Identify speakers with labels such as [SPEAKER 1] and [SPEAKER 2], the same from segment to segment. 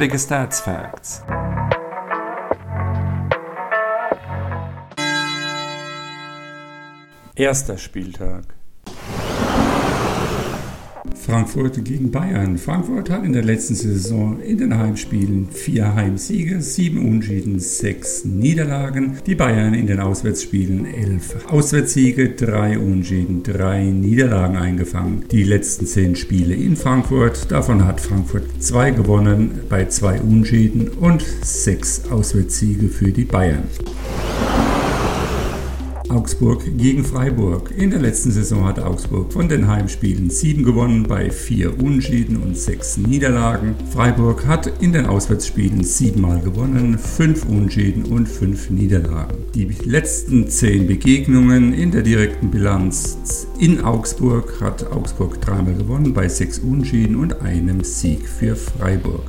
[SPEAKER 1] Nerdige Stats Facts. Erster Spieltag. Frankfurt gegen Bayern. Frankfurt hat in der letzten Saison in den Heimspielen vier Heimsiege, sieben Unschieden, sechs Niederlagen. Die Bayern in den Auswärtsspielen elf Auswärtssiege, drei Unschieden, drei Niederlagen eingefangen. Die letzten zehn Spiele in Frankfurt, davon hat Frankfurt zwei gewonnen bei zwei Unschieden und sechs Auswärtssiege für die Bayern. Augsburg gegen Freiburg. In der letzten Saison hat Augsburg von den Heimspielen sieben gewonnen bei vier Unschieden und sechs Niederlagen. Freiburg hat in den Auswärtsspielen siebenmal gewonnen, fünf Unschieden und fünf Niederlagen. Die letzten zehn Begegnungen in der direkten Bilanz in Augsburg hat Augsburg dreimal gewonnen bei sechs Unschieden und einem Sieg für Freiburg.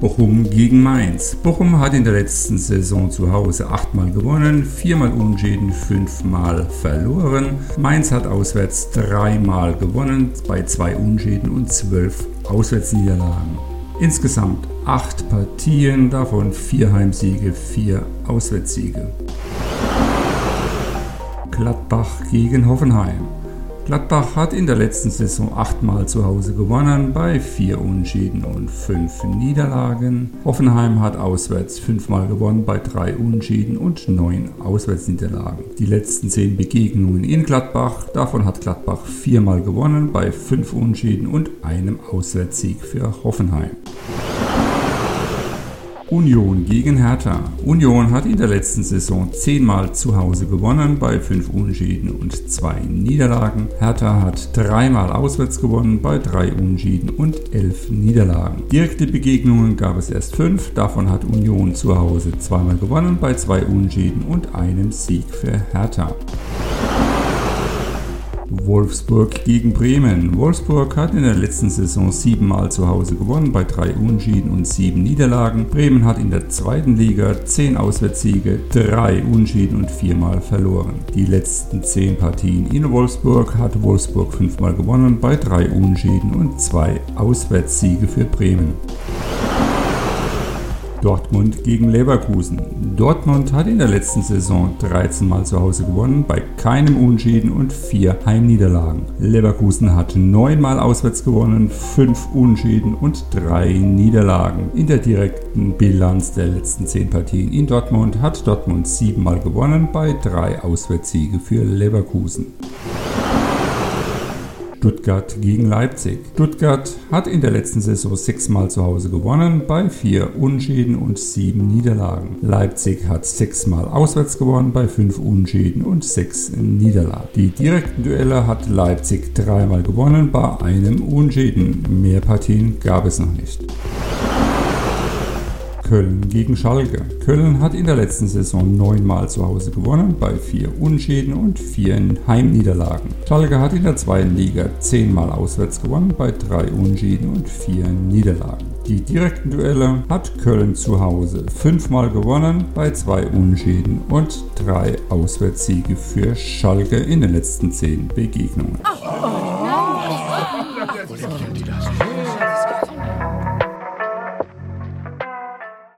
[SPEAKER 1] Bochum gegen Mainz. Bochum hat in der letzten Saison zu Hause achtmal gewonnen, viermal unentschieden, fünfmal verloren. Mainz hat auswärts dreimal gewonnen, bei zwei Unentschieden und zwölf Auswärtsniederlagen. Insgesamt acht Partien, davon vier Heimsiege, vier Auswärtssiege. Gladbach gegen Hoffenheim. Gladbach hat in der letzten Saison achtmal zu Hause gewonnen, bei vier Unschieden und fünf Niederlagen. Hoffenheim hat auswärts fünfmal gewonnen, bei drei Unschieden und neun Auswärtsniederlagen. Die letzten zehn Begegnungen in Gladbach, davon hat Gladbach viermal gewonnen, bei fünf Unschieden und einem Auswärtssieg für Hoffenheim. Union gegen Hertha. Union hat in der letzten Saison zehnmal zu Hause gewonnen bei fünf Unschieden und zwei Niederlagen. Hertha hat dreimal auswärts gewonnen bei drei Unschieden und elf Niederlagen. Direkte Begegnungen gab es erst fünf, davon hat Union zu Hause zweimal gewonnen bei zwei Unschieden und einem Sieg für Hertha. Wolfsburg gegen Bremen. Wolfsburg hat in der letzten Saison siebenmal zu Hause gewonnen, bei drei Unschieden und sieben Niederlagen. Bremen hat in der zweiten Liga zehn Auswärtssiege, drei Unschieden und viermal verloren. Die letzten zehn Partien in Wolfsburg hat Wolfsburg fünfmal gewonnen, bei drei Unschieden und zwei Auswärtssiege für Bremen. Dortmund gegen Leverkusen. Dortmund hat in der letzten Saison 13 Mal zu Hause gewonnen, bei keinem Unschieden und 4 Heimniederlagen. Leverkusen hat 9 Mal auswärts gewonnen, 5 Unschieden und 3 Niederlagen. In der direkten Bilanz der letzten 10 Partien in Dortmund hat Dortmund 7 Mal gewonnen, bei 3 Auswärtssiege für Leverkusen. Stuttgart gegen Leipzig. Stuttgart hat in der letzten Saison sechsmal zu Hause gewonnen, bei vier Unschieden und sieben Niederlagen. Leipzig hat sechsmal auswärts gewonnen, bei fünf Unschieden und sechs Niederlagen. Die direkten Duelle hat Leipzig dreimal gewonnen, bei einem Unschieden. Mehr Partien gab es noch nicht. Köln gegen Schalke. Köln hat in der letzten Saison neunmal zu Hause gewonnen, bei vier Unschäden und vier Heimniederlagen. Schalke hat in der zweiten Liga zehnmal auswärts gewonnen, bei drei Unschäden und vier Niederlagen. Die direkten Duelle hat Köln zu Hause fünfmal gewonnen, bei zwei Unschäden und drei Auswärtssiege für Schalke in den letzten zehn Begegnungen. Oh.